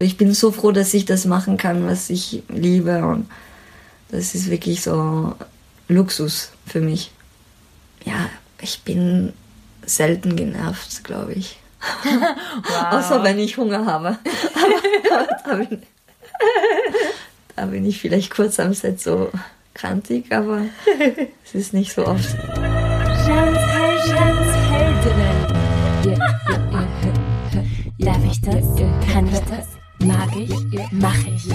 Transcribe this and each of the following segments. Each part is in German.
Ich bin so froh, dass ich das machen kann, was ich liebe. Und das ist wirklich so Luxus für mich. Ja, ich bin selten genervt, glaube ich. Wow. Außer wenn ich Hunger habe. da, bin, da, bin, ich vielleicht kurz am Set so krantig, aber es ist nicht so oft. Darf ich das? Kann ich das? Mag ich? Mach ich?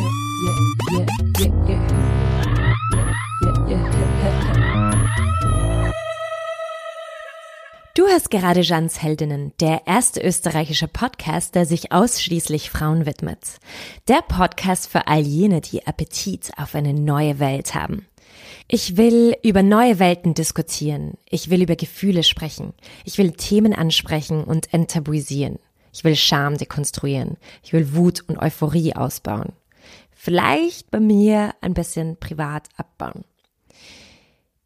Du hörst gerade Jeans Heldinnen, der erste österreichische Podcast, der sich ausschließlich Frauen widmet. Der Podcast für all jene, die Appetit auf eine neue Welt haben. Ich will über neue Welten diskutieren. Ich will über Gefühle sprechen. Ich will Themen ansprechen und enttabuisieren. Ich will Scham dekonstruieren. Ich will Wut und Euphorie ausbauen. Vielleicht bei mir ein bisschen privat abbauen.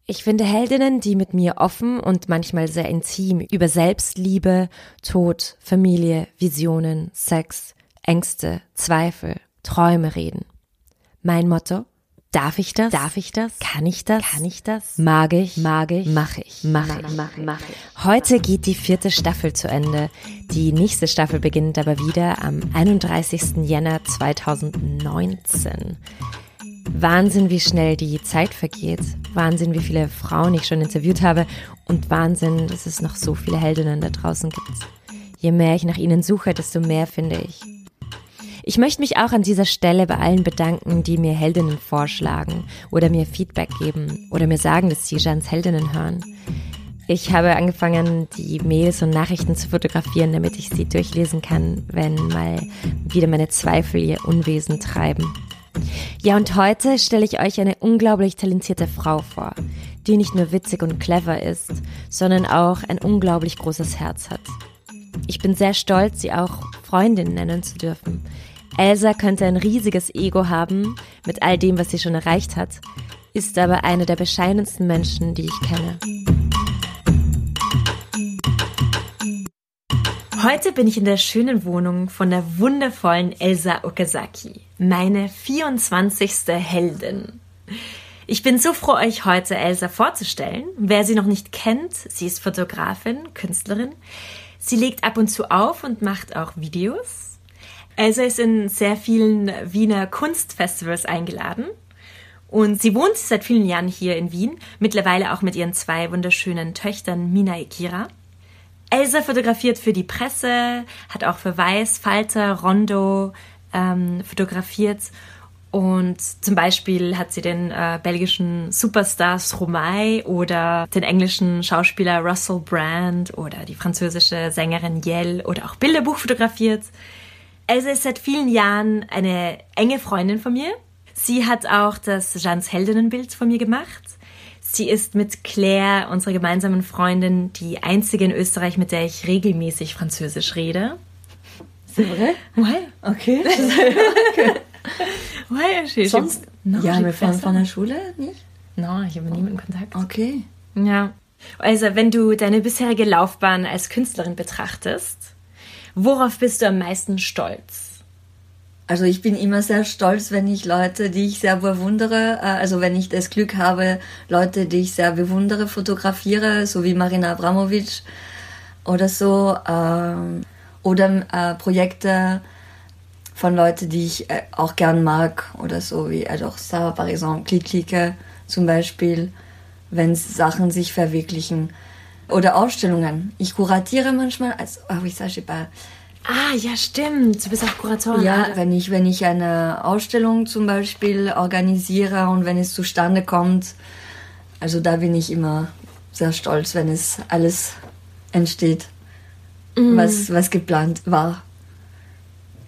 Ich finde Heldinnen, die mit mir offen und manchmal sehr intim über Selbstliebe, Tod, Familie, Visionen, Sex, Ängste, Zweifel, Träume reden. Mein Motto? Darf ich das? Darf ich das? Kann ich das? Kann ich das? Mag ich? Mag ich? Mach ich? Mach ich? Mach, mach ich. Heute geht die vierte Staffel zu Ende. Die nächste Staffel beginnt aber wieder am 31. Jänner 2019. Wahnsinn, wie schnell die Zeit vergeht. Wahnsinn, wie viele Frauen ich schon interviewt habe. Und Wahnsinn, dass es noch so viele Heldinnen da draußen gibt. Je mehr ich nach ihnen suche, desto mehr finde ich. Ich möchte mich auch an dieser Stelle bei allen bedanken, die mir Heldinnen vorschlagen oder mir Feedback geben oder mir sagen, dass sie Jans Heldinnen hören. Ich habe angefangen, die Mails und Nachrichten zu fotografieren, damit ich sie durchlesen kann, wenn mal wieder meine Zweifel ihr Unwesen treiben. Ja, und heute stelle ich euch eine unglaublich talentierte Frau vor, die nicht nur witzig und clever ist, sondern auch ein unglaublich großes Herz hat. Ich bin sehr stolz, sie auch Freundin nennen zu dürfen, Elsa könnte ein riesiges Ego haben mit all dem, was sie schon erreicht hat, ist aber eine der bescheidensten Menschen, die ich kenne. Heute bin ich in der schönen Wohnung von der wundervollen Elsa Okazaki, meine 24. Heldin. Ich bin so froh, euch heute Elsa vorzustellen. Wer sie noch nicht kennt, sie ist Fotografin, Künstlerin. Sie legt ab und zu auf und macht auch Videos. Elsa ist in sehr vielen Wiener Kunstfestivals eingeladen. Und sie wohnt seit vielen Jahren hier in Wien, mittlerweile auch mit ihren zwei wunderschönen Töchtern Mina und Kira. Elsa fotografiert für die Presse, hat auch für Weiß, Falter, Rondo ähm, fotografiert. Und zum Beispiel hat sie den äh, belgischen Superstar Stromae oder den englischen Schauspieler Russell Brand oder die französische Sängerin Yell oder auch Bilderbuch fotografiert. Elsa ist seit vielen Jahren eine enge Freundin von mir. Sie hat auch das Jeans Heldinnenbild von mir gemacht. Sie ist mit Claire, unserer gemeinsamen Freundin, die einzige in Österreich, mit der ich regelmäßig Französisch rede. C'est vrai? Ouais. Okay. okay. ouais, Sonst? No, ja, wir von, von der Schule nicht? No, ich habe niemanden Kontakt. Okay. Ja. Also, wenn du deine bisherige Laufbahn als Künstlerin betrachtest, Worauf bist du am meisten stolz? Also ich bin immer sehr stolz, wenn ich Leute, die ich sehr bewundere, äh, also wenn ich das Glück habe, Leute, die ich sehr bewundere, fotografiere, so wie Marina Abramovic oder so, ähm, oder äh, Projekte von Leuten, die ich äh, auch gern mag oder so, wie also ça, par exemple, Click Clique zum Beispiel, wenn Sachen sich verwirklichen. Oder Ausstellungen. Ich kuratiere manchmal, als, ich sage pas. Ah, ja, stimmt. Du bist auch Kuratorin. Ja, wenn ich, wenn ich eine Ausstellung zum Beispiel organisiere und wenn es zustande kommt, also da bin ich immer sehr stolz, wenn es alles entsteht, mm. was, was geplant war.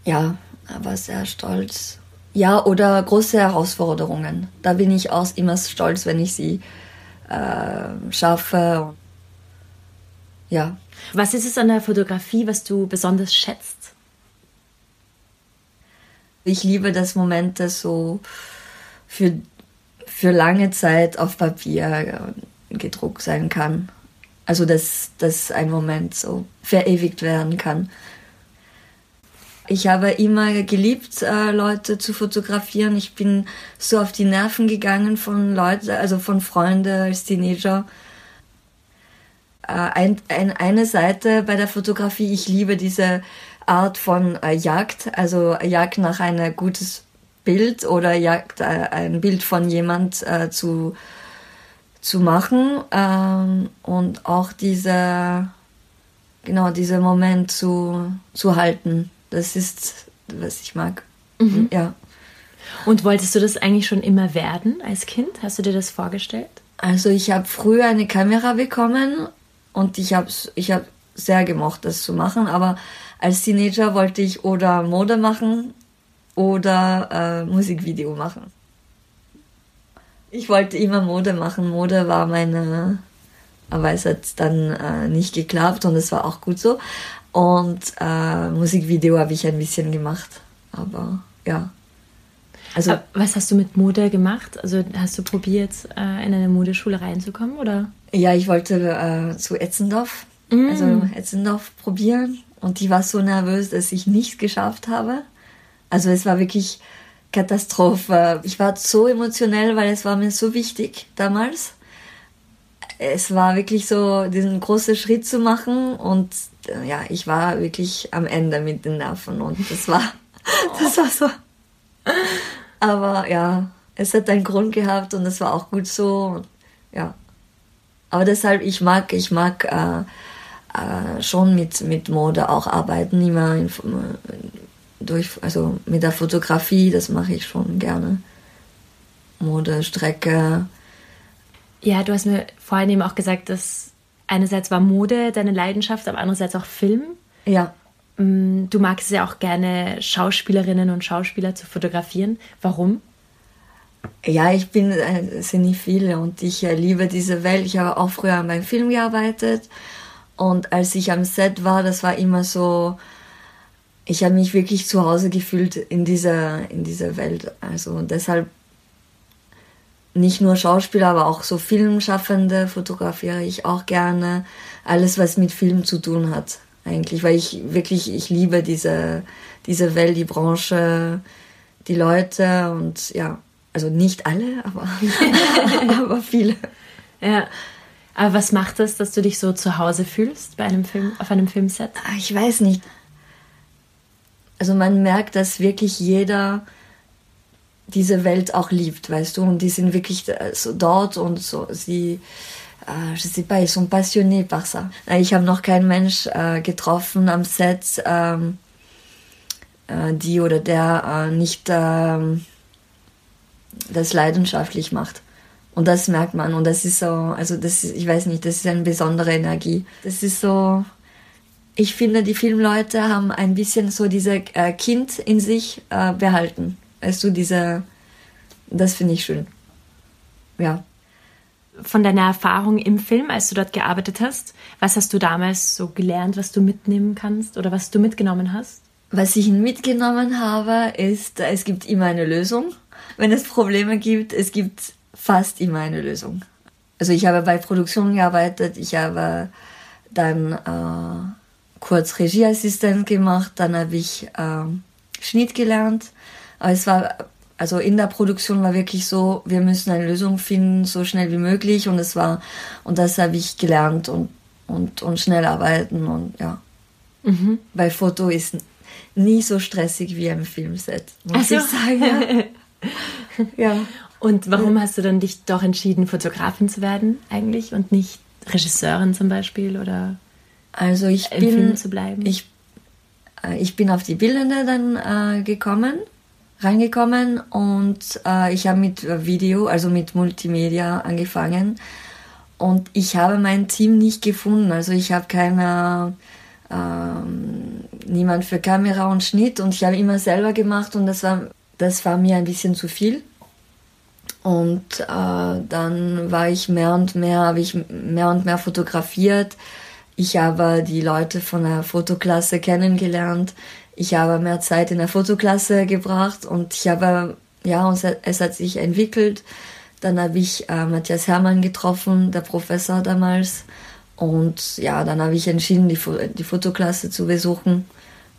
Ja, aber sehr stolz. Ja, oder große Herausforderungen. Da bin ich auch immer stolz, wenn ich sie äh, schaffe ja. Was ist es an der Fotografie, was du besonders schätzt? Ich liebe das Moment, das so für, für lange Zeit auf Papier äh, gedruckt sein kann. Also, dass, dass ein Moment so verewigt werden kann. Ich habe immer geliebt, äh, Leute zu fotografieren. Ich bin so auf die Nerven gegangen von Leuten, also von Freunden als Teenager. Äh, ein, ein, eine Seite bei der Fotografie, ich liebe diese Art von äh, Jagd, also Jagd nach einem gutes Bild oder Jagd äh, ein Bild von jemand äh, zu zu machen ähm, und auch dieser genau dieser Moment zu zu halten. Das ist was ich mag. Mhm. Ja. Und wolltest du das eigentlich schon immer werden als Kind? Hast du dir das vorgestellt? Also ich habe früher eine Kamera bekommen und ich habe ich hab sehr gemocht, das zu machen. Aber als Teenager wollte ich oder Mode machen oder äh, Musikvideo machen. Ich wollte immer Mode machen. Mode war meine, aber es hat dann äh, nicht geklappt und es war auch gut so. Und äh, Musikvideo habe ich ein bisschen gemacht. Aber ja. Also, was hast du mit Mode gemacht? Also hast du probiert, äh, in eine Modeschule reinzukommen, oder? Ja, ich wollte äh, zu Etzendorf, mm. also Etzendorf probieren. Und die war so nervös, dass ich nichts geschafft habe. Also es war wirklich Katastrophe. Ich war so emotionell, weil es war mir so wichtig damals. Es war wirklich so, diesen großen Schritt zu machen und äh, ja, ich war wirklich am Ende mit den Nerven und das war, das war so. Aber ja, es hat einen Grund gehabt und es war auch gut so. Ja. Aber deshalb, ich mag, ich mag äh, äh, schon mit, mit Mode auch arbeiten, immer in, durch, also mit der Fotografie, das mache ich schon gerne. Mode, Strecke. Ja, du hast mir vorhin eben auch gesagt, dass einerseits war Mode deine Leidenschaft, aber andererseits auch Film. Ja. Mm, du magst es ja auch gerne, Schauspielerinnen und Schauspieler zu fotografieren. Warum? Ja, ich bin, nicht viele und ich äh, liebe diese Welt. Ich habe auch früher an meinem Film gearbeitet und als ich am Set war, das war immer so, ich habe mich wirklich zu Hause gefühlt in dieser, in dieser Welt. Also deshalb nicht nur Schauspieler, aber auch so Filmschaffende fotografiere ich auch gerne. Alles, was mit Film zu tun hat, eigentlich, weil ich wirklich, ich liebe diese, diese Welt, die Branche, die Leute und ja, also nicht alle, aber, aber viele. Ja. Aber was macht es, dass du dich so zu Hause fühlst bei einem Film, auf einem Filmset? Ah, ich weiß nicht also man merkt, dass wirklich jeder diese Welt auch liebt, weißt du, und die sind wirklich so dort und so, sie, äh, je sais pas, ils sont passionnés par ça. Ich habe noch keinen Mensch äh, getroffen am Set, ähm, äh, die oder der äh, nicht äh, das leidenschaftlich macht. Und das merkt man und das ist so, also das ist, ich weiß nicht, das ist eine besondere Energie. Das ist so, ich finde, die Filmleute haben ein bisschen so diese äh, Kind in sich äh, behalten. Weißt du, diese, das finde ich schön. Ja. Von deiner Erfahrung im Film, als du dort gearbeitet hast, was hast du damals so gelernt, was du mitnehmen kannst oder was du mitgenommen hast? Was ich mitgenommen habe, ist, es gibt immer eine Lösung. Wenn es Probleme gibt, es gibt fast immer eine Lösung. Also ich habe bei Produktion gearbeitet, ich habe dann äh, kurz Regieassistent gemacht, dann habe ich äh, Schnitt gelernt. Aber es war, also in der Produktion war wirklich so, wir müssen eine Lösung finden, so schnell wie möglich. Und es war, und das habe ich gelernt und, und, und schnell arbeiten und ja. Mhm. Bei Foto ist nie so stressig wie im Filmset, muss so. ich sagen. ja. Und warum hast du dann dich doch entschieden, Fotografin zu werden eigentlich und nicht Regisseurin zum Beispiel oder? Also ich bin, Film zu bleiben? Ich, äh, ich bin auf die Bildende dann äh, gekommen, reingekommen und äh, ich habe mit Video, also mit Multimedia angefangen und ich habe mein Team nicht gefunden. Also ich habe keine, ähm, niemand für Kamera und Schnitt und ich habe immer selber gemacht und das war, das war mir ein bisschen zu viel. Und äh, dann war ich mehr und mehr, habe ich mehr und mehr fotografiert ich habe die Leute von der Fotoklasse kennengelernt. Ich habe mehr Zeit in der Fotoklasse gebracht und ich habe, ja, es hat sich entwickelt. Dann habe ich äh, Matthias Hermann getroffen, der Professor damals. Und ja, dann habe ich entschieden, die, die Fotoklasse zu besuchen.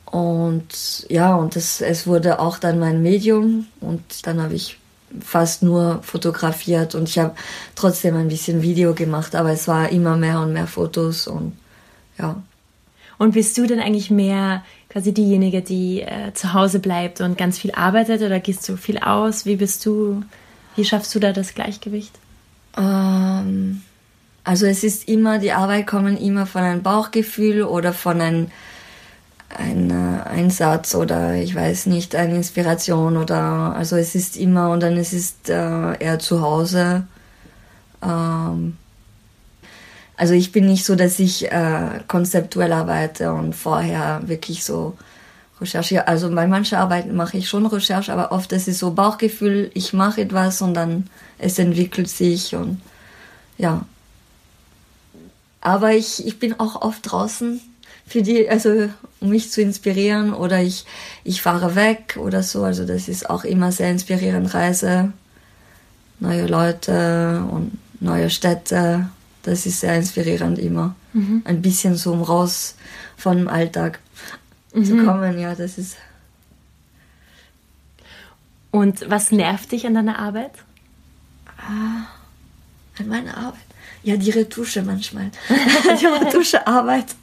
Und ja, und das, es wurde auch dann mein Medium und dann habe ich fast nur fotografiert und ich habe trotzdem ein bisschen Video gemacht, aber es war immer mehr und mehr Fotos und ja. Und bist du denn eigentlich mehr quasi diejenige, die äh, zu Hause bleibt und ganz viel arbeitet oder gehst du viel aus? Wie bist du, wie schaffst du da das Gleichgewicht? Ähm, also es ist immer, die Arbeit kommt immer von einem Bauchgefühl oder von einem ein äh, Einsatz oder ich weiß nicht, eine Inspiration oder also es ist immer und dann es ist äh, eher zu Hause. Ähm, also ich bin nicht so, dass ich äh, konzeptuell arbeite und vorher wirklich so recherchiere. Also bei manchen Arbeiten mache ich schon Recherche, aber oft ist es so Bauchgefühl, ich mache etwas und dann es entwickelt sich und ja. Aber ich, ich bin auch oft draußen für die, also um mich zu inspirieren oder ich, ich fahre weg oder so. Also das ist auch immer sehr inspirierend, Reise, neue Leute und neue Städte. Das ist sehr inspirierend immer. Mhm. Ein bisschen so um raus vom Alltag mhm. zu kommen, ja, das ist. Und was nervt dich an deiner Arbeit? Ah, an meiner Arbeit? Ja, die Retusche manchmal. die Retuschearbeit.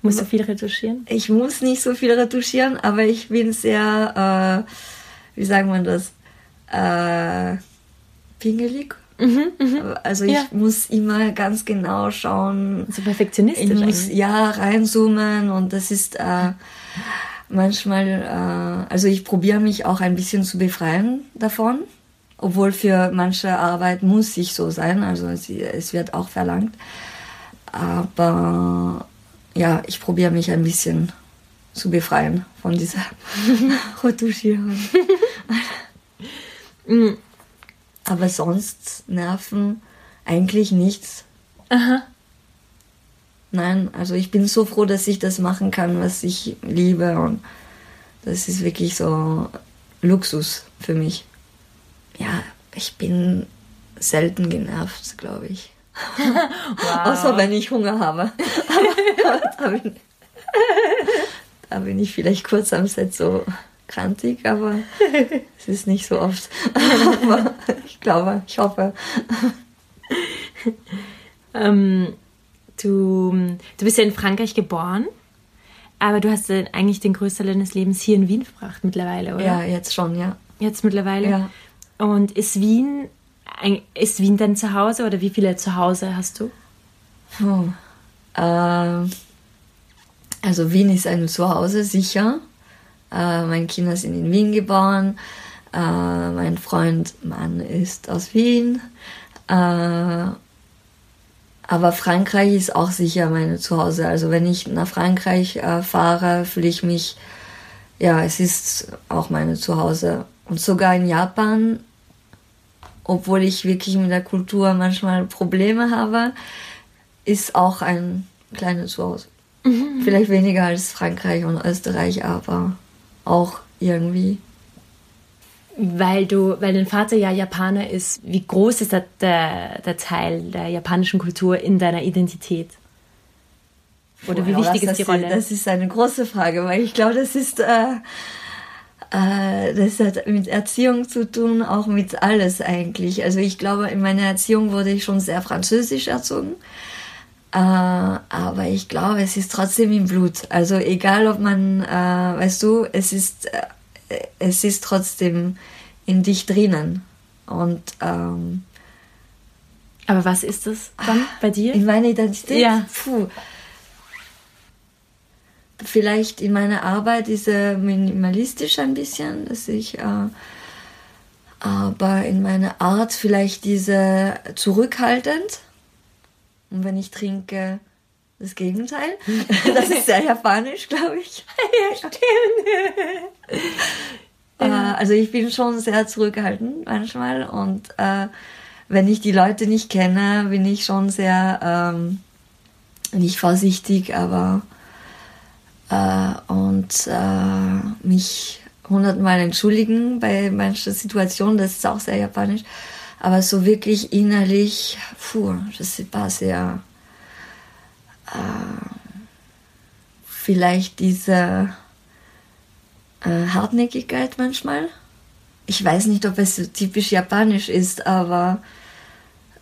Musst du viel retuschieren? Ich muss nicht so viel retuschieren, aber ich bin sehr, äh, wie sagt man das, äh, pingelig. Mhm, mh. Also ich ja. muss immer ganz genau schauen. So perfektionistisch. Ich muss ja reinzoomen und das ist äh, manchmal, äh, also ich probiere mich auch ein bisschen zu befreien davon, obwohl für manche Arbeit muss ich so sein, also es, es wird auch verlangt. Aber ja, ich probiere mich ein bisschen zu befreien von dieser Retuschierung. Aber sonst Nerven eigentlich nichts. Aha. Nein, also ich bin so froh, dass ich das machen kann, was ich liebe und das ist wirklich so Luxus für mich. Ja, ich bin selten genervt, glaube ich. Wow. Außer wenn ich Hunger habe. Aber, da, bin, da bin ich vielleicht kurz am Set so krantig, aber es ist nicht so oft. aber ich glaube, ich hoffe. Ähm, du, du bist ja in Frankreich geboren, aber du hast eigentlich den größten Teil deines Lebens hier in Wien verbracht mittlerweile, oder? Ja, jetzt schon, ja. Jetzt mittlerweile? Ja. Und ist Wien ist Wien dein Zuhause oder wie viele Zuhause hast du? Oh, äh, also Wien ist ein Zuhause, sicher. Äh, meine Kinder sind in Wien geboren. Äh, mein Freund Mann ist aus Wien. Äh, aber Frankreich ist auch sicher mein Zuhause. Also wenn ich nach Frankreich äh, fahre, fühle ich mich, ja, es ist auch meine Zuhause. Und sogar in Japan obwohl ich wirklich mit der Kultur manchmal Probleme habe, ist auch ein kleines Zuhause. Mhm. Vielleicht weniger als Frankreich und Österreich, aber auch irgendwie. Weil du, weil dein Vater ja Japaner ist, wie groß ist der, der, Teil der japanischen Kultur in deiner Identität? Oder wie wichtig ist die Rolle? Das ist eine große Frage, weil ich glaube, das ist äh, äh, das hat mit Erziehung zu tun, auch mit alles eigentlich. Also ich glaube, in meiner Erziehung wurde ich schon sehr französisch erzogen. Äh, aber ich glaube, es ist trotzdem im Blut. Also egal, ob man, äh, weißt du, es ist, es ist trotzdem in dich drinnen. Und ähm, aber was ist das dann bei dir? In meiner Identität? Ja. Puh vielleicht in meiner Arbeit ist er minimalistisch ein bisschen, dass ich, äh, aber in meiner Art vielleicht diese zurückhaltend. Und wenn ich trinke, das Gegenteil. Das ist sehr japanisch, glaube ich. stimmt. äh, also ich bin schon sehr zurückhaltend manchmal und äh, wenn ich die Leute nicht kenne, bin ich schon sehr ähm, nicht vorsichtig, aber äh, und äh, mich hundertmal entschuldigen bei manchen Situationen, das ist auch sehr japanisch. Aber so wirklich innerlich, puh, das war sehr, äh, vielleicht diese äh, Hartnäckigkeit manchmal. Ich weiß nicht, ob es so typisch japanisch ist, aber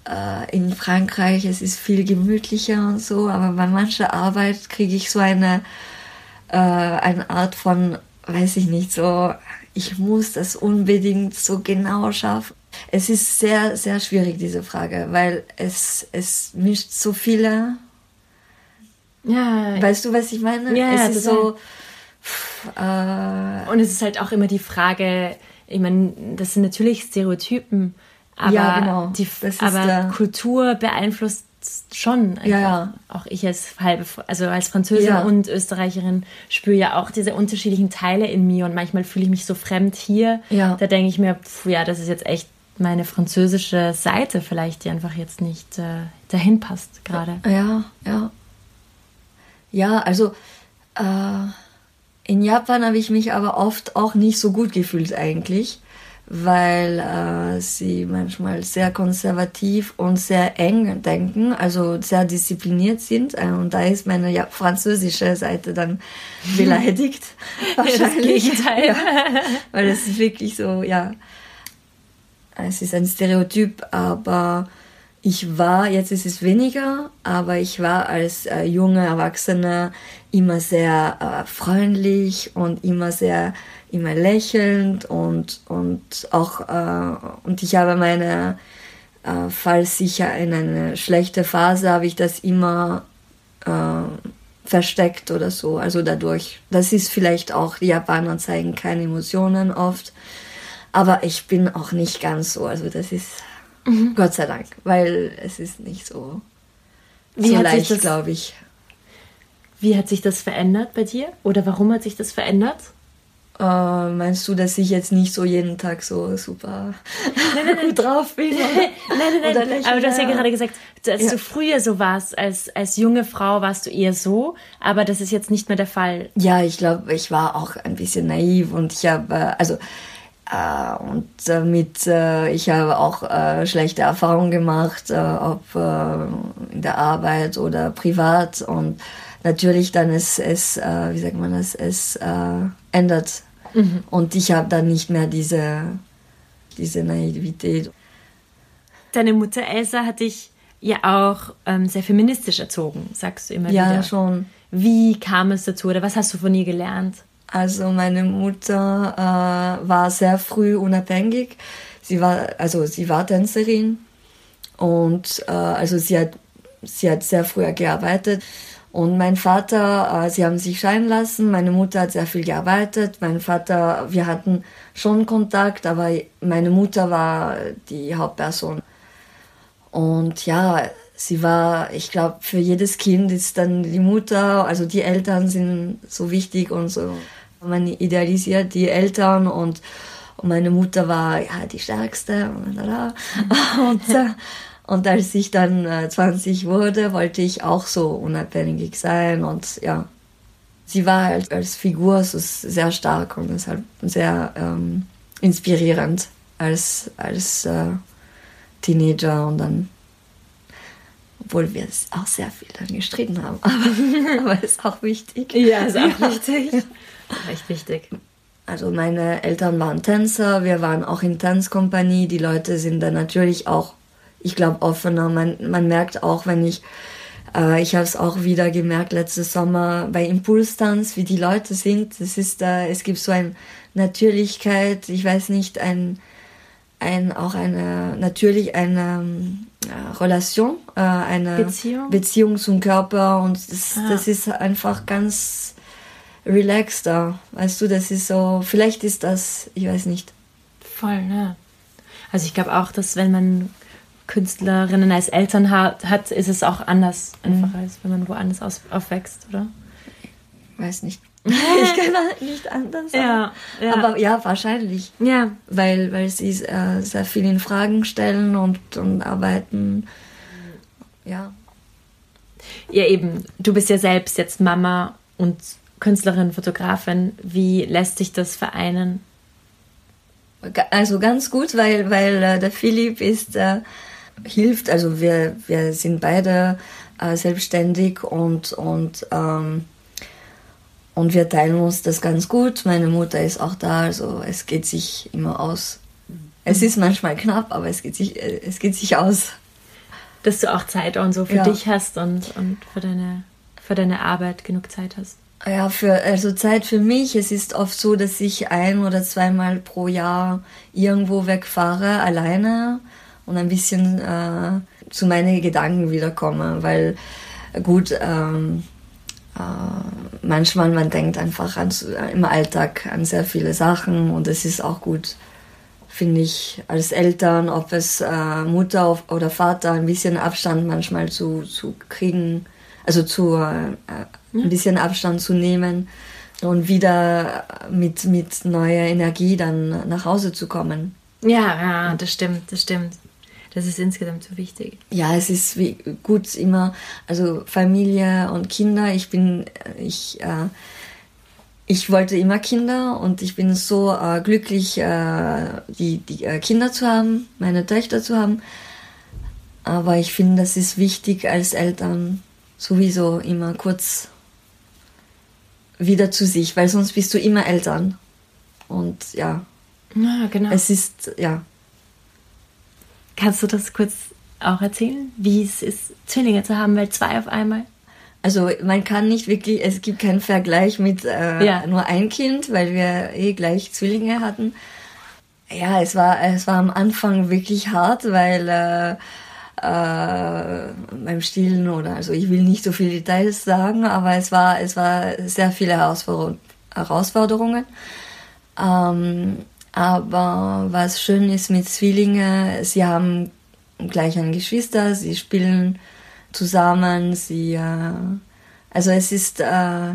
äh, in Frankreich es ist viel gemütlicher und so, aber bei mancher Arbeit kriege ich so eine, äh, eine Art von, weiß ich nicht, so, ich muss das unbedingt so genau schaffen. Es ist sehr, sehr schwierig, diese Frage, weil es, es mischt so viele. Ja. Weißt du, was ich meine? Ja, es ist so. Pff, äh, Und es ist halt auch immer die Frage, ich meine, das sind natürlich Stereotypen, aber, ja, genau. die, aber Kultur beeinflusst schon. Ja, ja. Auch ich als halbe, also als Französin ja. und Österreicherin spüre ja auch diese unterschiedlichen Teile in mir und manchmal fühle ich mich so fremd hier. Ja. Da denke ich mir, pf, ja, das ist jetzt echt meine französische Seite vielleicht, die einfach jetzt nicht äh, dahin passt gerade. Ja, ja. Ja, also äh, in Japan habe ich mich aber oft auch nicht so gut gefühlt eigentlich, weil äh, sie manchmal sehr konservativ und sehr eng denken, also sehr diszipliniert sind. Äh, und da ist meine ja, französische Seite dann beleidigt. Wahrscheinlich. Ja, weil es ist wirklich so, ja es ist ein Stereotyp, aber ich war, jetzt ist es weniger, aber ich war als äh, junge Erwachsene immer sehr äh, freundlich und immer sehr, immer lächelnd und, und auch, äh, und ich habe meine, äh, falls sicher in eine schlechte Phase, habe ich das immer äh, versteckt oder so. Also dadurch, das ist vielleicht auch, die Japaner zeigen keine Emotionen oft aber ich bin auch nicht ganz so. Also das ist mhm. Gott sei Dank, weil es ist nicht so, Wie so leicht, glaube ich. Wie hat sich das verändert bei dir? Oder warum hat sich das verändert? Uh, meinst du, dass ich jetzt nicht so jeden Tag so super nein, nein, gut drauf bin? nein, nein, nein. Aber du hast ja gerade gesagt, als ja. du früher so warst, als, als junge Frau warst du eher so, aber das ist jetzt nicht mehr der Fall. Ja, ich glaube, ich war auch ein bisschen naiv und ich habe, also äh, und damit, äh, ich habe auch äh, schlechte Erfahrungen gemacht, ob in der Arbeit oder privat. Und natürlich dann es, es wie sagt man das, es ändert. Mhm. Und ich habe dann nicht mehr diese, diese Naivität. Deine Mutter Elsa hat dich ja auch ähm, sehr feministisch erzogen, sagst du immer ja, wieder. Ja, schon. Wie kam es dazu oder was hast du von ihr gelernt? Also meine Mutter äh, war sehr früh unabhängig. Sie war also sie war Tänzerin und äh, also sie hat sie hat sehr früh gearbeitet. Und mein Vater, äh, sie haben sich scheiden lassen. Meine Mutter hat sehr viel gearbeitet. Mein Vater, wir hatten schon Kontakt, aber meine Mutter war die Hauptperson. Und ja, sie war, ich glaube, für jedes Kind ist dann die Mutter, also die Eltern sind so wichtig und so. Man idealisiert die Eltern und, meine Mutter war ja die stärkste und, und, äh, und als ich dann äh, 20 wurde, wollte ich auch so unabhängig sein und ja, sie war halt als Figur so sehr stark und deshalb sehr ähm, inspirierend als, als äh, Teenager und dann obwohl wir es auch sehr viel dann gestritten haben. Aber, aber ist auch wichtig. Ja, ist auch wichtig. Echt wichtig. Also meine Eltern waren Tänzer, wir waren auch in Tanzkompanie. Die Leute sind dann natürlich auch, ich glaube, offener. Man, man merkt auch, wenn ich, äh, ich habe es auch wieder gemerkt letztes Sommer bei Impulstanz, wie die Leute sind. Es ist da, es gibt so eine Natürlichkeit, ich weiß nicht, ein, ein auch eine natürlich eine äh, Relation, äh, eine Beziehung? Beziehung zum Körper und das, ah. das ist einfach ganz relaxter. Weißt du, das ist so, vielleicht ist das, ich weiß nicht. Voll, ne? Also ich glaube auch, dass wenn man Künstlerinnen als Eltern hat, hat ist es auch anders, einfach mhm. als wenn man woanders aus, aufwächst, oder? Weiß nicht. ich kann nicht anders. Ja, ja, Aber ja, wahrscheinlich. Ja. Weil, weil sie äh, sehr viel in Fragen stellen und, und arbeiten. Ja. Ja, eben. Du bist ja selbst jetzt Mama und Künstlerin, Fotografin. Wie lässt sich das vereinen? Also ganz gut, weil, weil äh, der Philipp ist, äh, hilft, also wir, wir sind beide äh, selbstständig und, und, ähm, und wir teilen uns das ganz gut. Meine Mutter ist auch da, also es geht sich immer aus. Es ist manchmal knapp, aber es geht sich, äh, es geht sich aus. Dass du auch Zeit und so für ja. dich hast und, und für, deine, für deine Arbeit genug Zeit hast. Ja, für, also Zeit für mich. Es ist oft so, dass ich ein oder zweimal pro Jahr irgendwo wegfahre, alleine und ein bisschen äh, zu meinen Gedanken wiederkomme, weil gut, ähm, äh, manchmal man denkt einfach an, im Alltag an sehr viele Sachen und es ist auch gut, finde ich, als Eltern, ob es äh, Mutter oder Vater, ein bisschen Abstand manchmal zu, zu kriegen, also zu äh, ein bisschen Abstand zu nehmen und wieder mit, mit neuer Energie dann nach Hause zu kommen. Ja, ja, das stimmt, das stimmt. Das ist insgesamt so wichtig. Ja, es ist wie gut immer, also Familie und Kinder. Ich bin, ich, äh, ich wollte immer Kinder und ich bin so äh, glücklich, äh, die, die äh, Kinder zu haben, meine Töchter zu haben. Aber ich finde, das ist wichtig als Eltern sowieso immer kurz wieder zu sich, weil sonst bist du immer Eltern. Und ja. Ja, genau. Es ist, ja. Kannst du das kurz auch erzählen, wie es ist, Zwillinge zu haben, weil zwei auf einmal? Also man kann nicht wirklich, es gibt keinen Vergleich mit äh, ja. nur ein Kind, weil wir eh gleich Zwillinge hatten. Ja, es war, es war am Anfang wirklich hart, weil äh, äh, beim Stillen oder also ich will nicht so viele Details sagen, aber es war es war sehr viele Herausforderungen. Ähm, aber was schön ist mit Zwillingen, sie haben gleich ein Geschwister, sie spielen zusammen, sie äh, also es ist äh,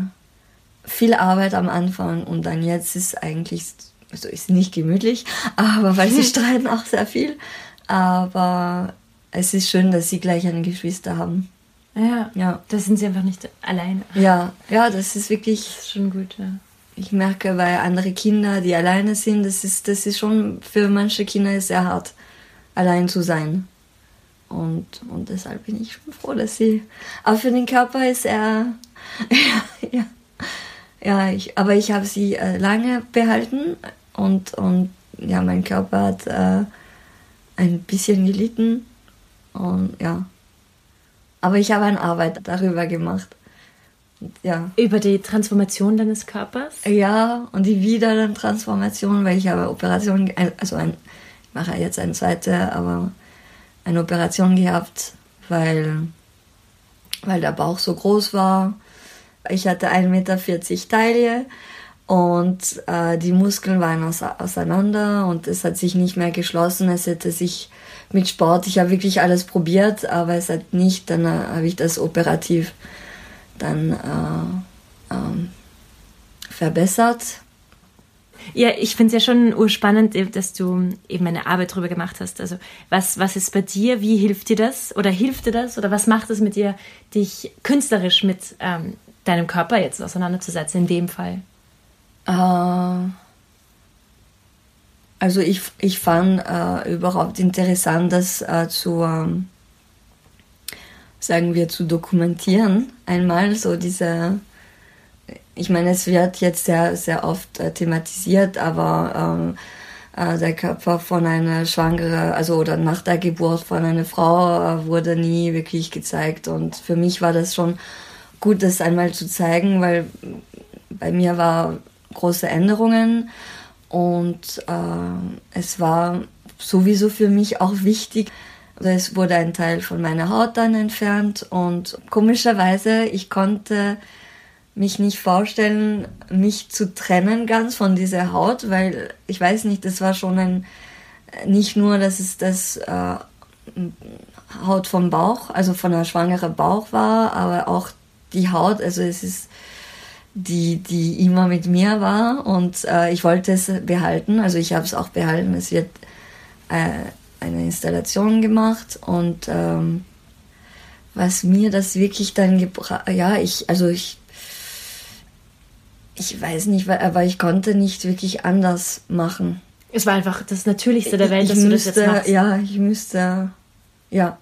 viel Arbeit am Anfang und dann jetzt ist eigentlich also ist nicht gemütlich, aber weil sie streiten auch sehr viel, aber es ist schön, dass sie gleich eine Geschwister haben. Ja, ja. Da sind sie einfach nicht allein. Ja, ja, das ist wirklich. Das ist schon gut, ja. Ich merke bei anderen Kindern, die alleine sind, das ist, das ist schon für manche Kinder sehr hart, allein zu sein. Und, und deshalb bin ich schon froh, dass sie. Aber für den Körper ist er. ja, ja. ja ich, aber ich habe sie äh, lange behalten und, und ja, mein Körper hat äh, ein bisschen gelitten und ja. Aber ich habe eine Arbeit darüber gemacht. Ja. Über die Transformation deines Körpers? Ja, und die Wiedertransformation, weil ich habe Operation, also ein, ich mache jetzt eine zweite, aber eine Operation gehabt, weil, weil der Bauch so groß war. Ich hatte 1,40 Meter Taille und äh, die Muskeln waren auseinander und es hat sich nicht mehr geschlossen. Es hätte sich mit Sport. Ich habe wirklich alles probiert, aber es hat nicht. Dann äh, habe ich das operativ dann äh, ähm, verbessert. Ja, ich finde es ja schon urspannend, dass du eben eine Arbeit darüber gemacht hast. Also was, was ist bei dir? Wie hilft dir das? Oder hilft dir das? Oder was macht es mit dir, dich künstlerisch mit ähm, deinem Körper jetzt auseinanderzusetzen in dem Fall? Äh, also ich, ich fand äh, überhaupt interessant, das äh, zu, ähm, sagen wir, zu dokumentieren. Einmal so diese, ich meine, es wird jetzt sehr, sehr oft äh, thematisiert, aber ähm, äh, der Körper von einer Schwangere, also oder nach der Geburt von einer Frau äh, wurde nie wirklich gezeigt. Und für mich war das schon gut, das einmal zu zeigen, weil bei mir war große Änderungen und äh, es war sowieso für mich auch wichtig, also es wurde ein Teil von meiner Haut dann entfernt und komischerweise, ich konnte mich nicht vorstellen, mich zu trennen ganz von dieser Haut, weil ich weiß nicht, das war schon ein, nicht nur, dass es das äh, Haut vom Bauch, also von einer schwangeren Bauch war, aber auch die Haut, also es ist die, die immer mit mir war und äh, ich wollte es behalten. Also ich habe es auch behalten. Es wird äh, eine Installation gemacht und ähm, was mir das wirklich dann gebracht, ja, ich, also ich, ich weiß nicht, aber ich konnte nicht wirklich anders machen. Es war einfach das Natürlichste der Welt, ich, dass du müsste, das jetzt machst. Ja, ich müsste, ja.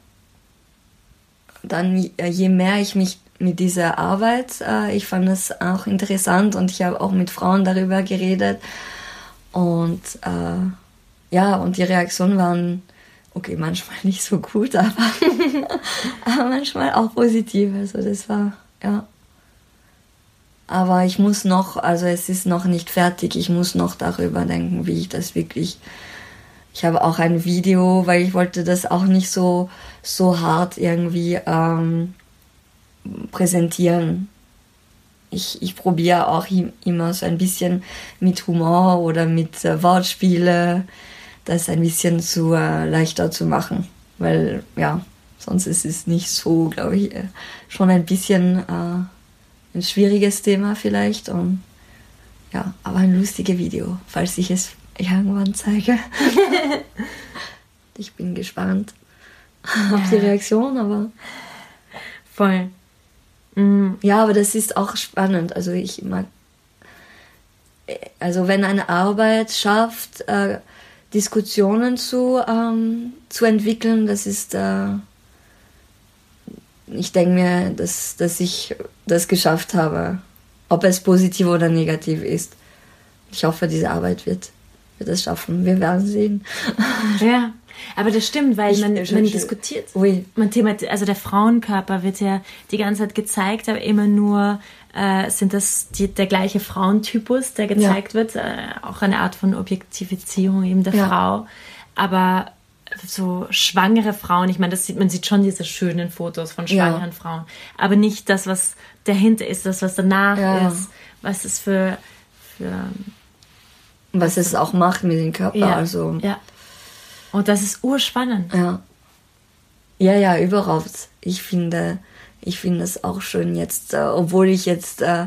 Dann, je mehr ich mich mit dieser Arbeit. Äh, ich fand es auch interessant und ich habe auch mit Frauen darüber geredet. Und äh, ja, und die Reaktionen waren, okay, manchmal nicht so gut, aber, aber manchmal auch positiv. Also das war, ja. Aber ich muss noch, also es ist noch nicht fertig, ich muss noch darüber denken, wie ich das wirklich. Ich habe auch ein Video, weil ich wollte das auch nicht so, so hart irgendwie ähm, präsentieren. Ich, ich probiere auch immer so ein bisschen mit Humor oder mit äh, Wortspiele das ein bisschen zu äh, leichter zu machen. Weil ja, sonst ist es nicht so, glaube ich, äh, schon ein bisschen äh, ein schwieriges Thema vielleicht. Und ja, aber ein lustiges Video, falls ich es irgendwann zeige. ich bin gespannt auf die Reaktion, aber. Voll. Mhm. Ja, aber das ist auch spannend. Also ich mag. Also wenn eine Arbeit schafft, äh, Diskussionen zu, ähm, zu entwickeln, das ist. Äh, ich denke mir, dass, dass ich das geschafft habe. Ob es positiv oder negativ ist. Ich hoffe, diese Arbeit wird, wird es schaffen. Wir werden sehen. Ja, aber das stimmt, weil ich, man, man diskutiert. Oui. Man thematisiert, also der Frauenkörper wird ja die ganze Zeit gezeigt, aber immer nur äh, sind das die, der gleiche Frauentypus, der gezeigt ja. wird. Äh, auch eine Art von Objektifizierung eben der ja. Frau. Aber so schwangere Frauen, ich meine, das sieht, man sieht schon diese schönen Fotos von schwangeren ja. Frauen, aber nicht das, was dahinter ist, das, was danach ja. ist, was es für, für was es auch macht mit dem Körper. Ja. Also. ja. Und das ist urspannend. Ja. Ja, ja, überhaupt. Ich finde, ich finde es auch schön jetzt, äh, obwohl ich jetzt äh,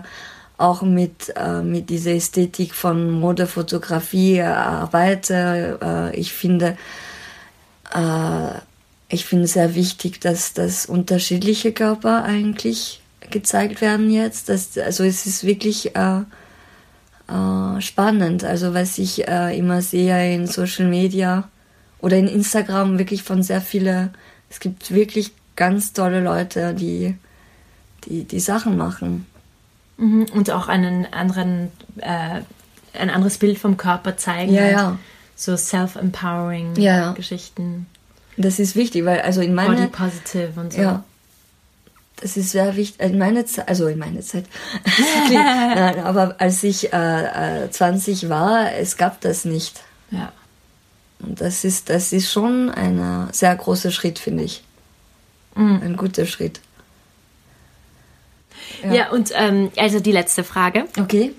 auch mit, äh, mit dieser Ästhetik von Modefotografie äh, arbeite. Äh, ich finde, äh, ich finde es sehr wichtig, dass, dass unterschiedliche Körper eigentlich gezeigt werden jetzt. Das, also es ist wirklich spannend. Also was ich immer sehe in Social Media oder in Instagram wirklich von sehr vielen, es gibt wirklich ganz tolle Leute, die die, die Sachen machen. Mhm. Und auch einen anderen, äh, ein anderes Bild vom Körper zeigen. Ja, ja so self-empowering ja. Geschichten. Das ist wichtig, weil also in meiner Body positive und so. Ja. Das ist sehr wichtig. In meiner Zeit, also in meiner Zeit. Nein, aber als ich äh, 20 äh, war, es gab das nicht. Ja. Und das ist, das ist schon ein sehr großer Schritt, finde ich. Mhm. Ein guter Schritt. Ja, ja und ähm, also die letzte Frage. Okay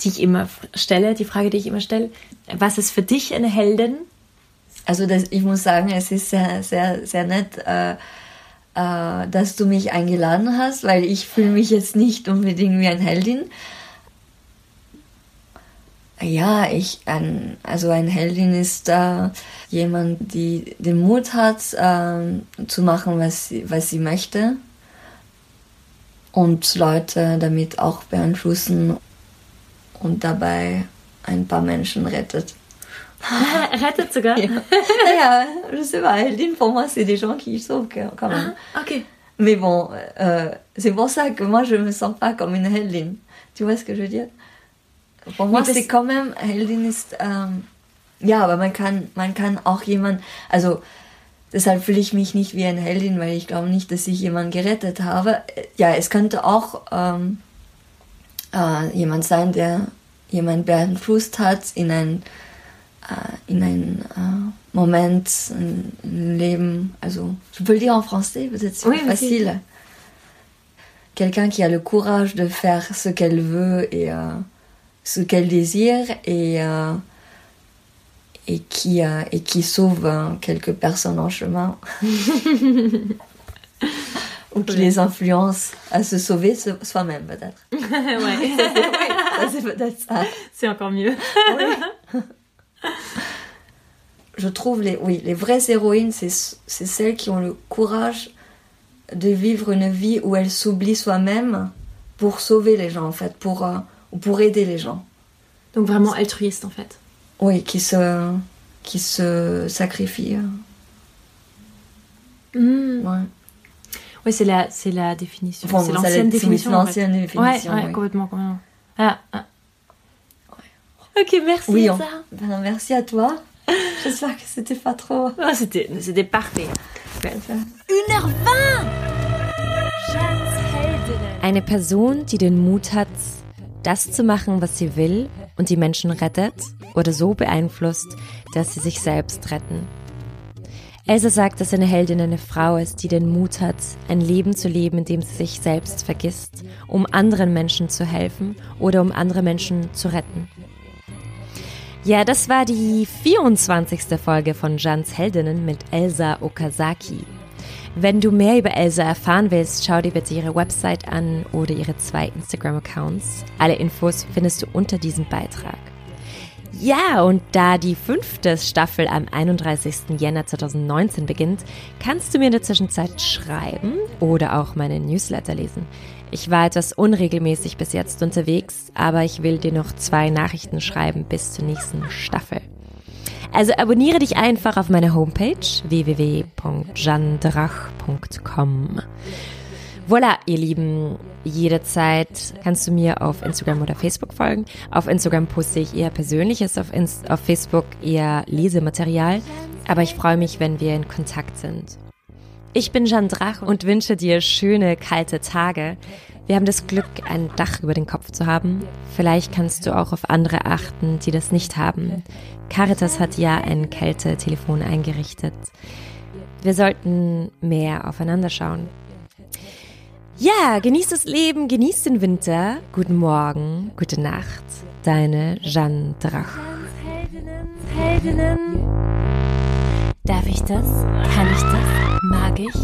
die ich immer stelle, die Frage, die ich immer stelle. Was ist für dich eine Heldin? Also das, ich muss sagen, es ist sehr, sehr, sehr nett, äh, äh, dass du mich eingeladen hast, weil ich fühle mich jetzt nicht unbedingt wie eine Heldin. Ja, ich, ein, also eine Heldin ist äh, jemand, die den Mut hat, äh, zu machen, was sie, was sie möchte und Leute damit auch beeinflussen und dabei ein paar Menschen rettet. rettet sogar ja. ja, je sais pas, Eldine, pour moi, c'est des gens qui sauvent quand même. Ah, ok. Mais bon, euh, c'est pour ça que moi, je me sens pas comme une Heldin. Tu vois ce que je veux dire? C'est quand même, Heldin ist, ähm, ja, aber man kann, man kann auch jemand, also, deshalb fühle ich mich nicht wie eine Heldin, weil ich glaube nicht, dass ich jemanden gerettet habe. Ja, es könnte auch, ähm, äh, jemand sein, der jemand beeinflusst hat in ein, äh, in ein äh, Moment, ein, Leben. Also, je peux le dire en français, peut-être c'est oui, facile. Quelqu'un qui a le courage de faire ce qu'elle veut et euh, ce qu'elle désire et euh, et qui euh, et qui sauve quelques personnes en chemin. ou qui les influence à se sauver soi-même peut-être. ouais. c'est peut-être ça. C'est encore mieux. oui. Je trouve les, oui, les vraies héroïnes, c'est celles qui ont le courage de vivre une vie où elles s'oublient soi-même pour sauver les gens en fait, pour, euh, pour aider les gens. Donc vraiment altruiste en fait. Oui, qui se, qui se sacrifient. Mm. Ouais. Oui, c'est la, c'est la définition. Bon, c'est l'ancienne la- définition. c'est en fait. l'ancienne définition, Ouais, ouais, oui. complètement, complètement. Ah, ah. Ok, merci. Oui, on- ben, merci à toi. J'espère que c'était pas trop. C'était, c'était parfait. Eine Person, die den Mut hat, das zu machen, was sie will und die Menschen rettet oder so beeinflusst, dass sie sich selbst retten. Elsa sagt, dass eine Heldin eine Frau ist, die den Mut hat, ein Leben zu leben, in dem sie sich selbst vergisst, um anderen Menschen zu helfen oder um andere Menschen zu retten. Ja, das war die 24. Folge von Jans Heldinnen mit Elsa Okazaki. Wenn du mehr über Elsa erfahren willst, schau dir bitte ihre Website an oder ihre zwei Instagram-Accounts. Alle Infos findest du unter diesem Beitrag. Ja, und da die fünfte Staffel am 31. Jänner 2019 beginnt, kannst du mir in der Zwischenzeit schreiben oder auch meine Newsletter lesen. Ich war etwas unregelmäßig bis jetzt unterwegs, aber ich will dir noch zwei Nachrichten schreiben bis zur nächsten Staffel. Also abonniere dich einfach auf meiner Homepage www.jandrach.com. Voilà, ihr Lieben, jederzeit kannst du mir auf Instagram oder Facebook folgen. Auf Instagram poste ich eher Persönliches, auf, Inst auf Facebook eher Lesematerial. Aber ich freue mich, wenn wir in Kontakt sind. Ich bin Jeanne Drach und wünsche dir schöne, kalte Tage. Wir haben das Glück, ein Dach über den Kopf zu haben. Vielleicht kannst du auch auf andere achten, die das nicht haben. Caritas hat ja ein Kältetelefon eingerichtet. Wir sollten mehr aufeinander schauen. Ja, genießt das Leben, genießt den Winter. Guten Morgen, gute Nacht. Deine Jeanne Drach. Darf ich das? Kann ich das? Mag ich?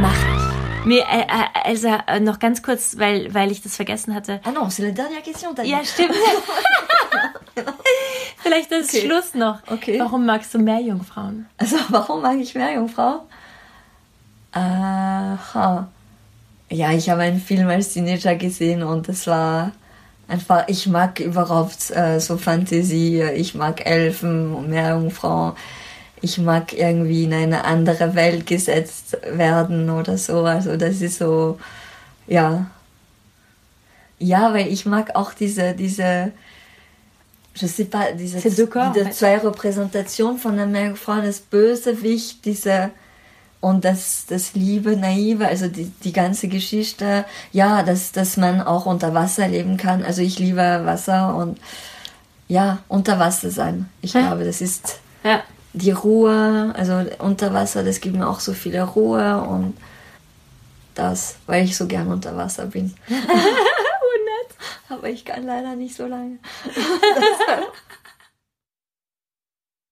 Mach ich. Mir, äh, äh, Elsa, äh, noch ganz kurz, weil, weil ich das vergessen hatte. Ah non, c'est la dernière question. t'as dit. Ja, stimmt. Vielleicht das Okay. Schluss noch. Okay. Warum magst du Meerjungfrauen? Also, warum mag ich Meerjungfrau? Aha. Ja, ich habe einen Film als Teenager gesehen und es war einfach, ich mag überhaupt äh, so Fantasie, ich mag Elfen und Meerjungfrauen. Ich mag irgendwie in eine andere Welt gesetzt werden oder so. Also das ist so, ja. Ja, weil ich mag auch diese, diese, je sais pas, diese, corps, diese zwei Repräsentationen von der Meerjungfrau, das Bösewicht, diese, und das, das Liebe, Naive, also die, die ganze Geschichte, ja, dass, dass man auch unter Wasser leben kann. Also ich liebe Wasser und ja, unter Wasser sein. Ich Ja. glaube, das ist Ja. Die Ruhe, also unter Wasser, das gibt mir auch so viele Ruhe und das, weil ich so gern unter Wasser bin. Aber ich kann leider nicht so lange.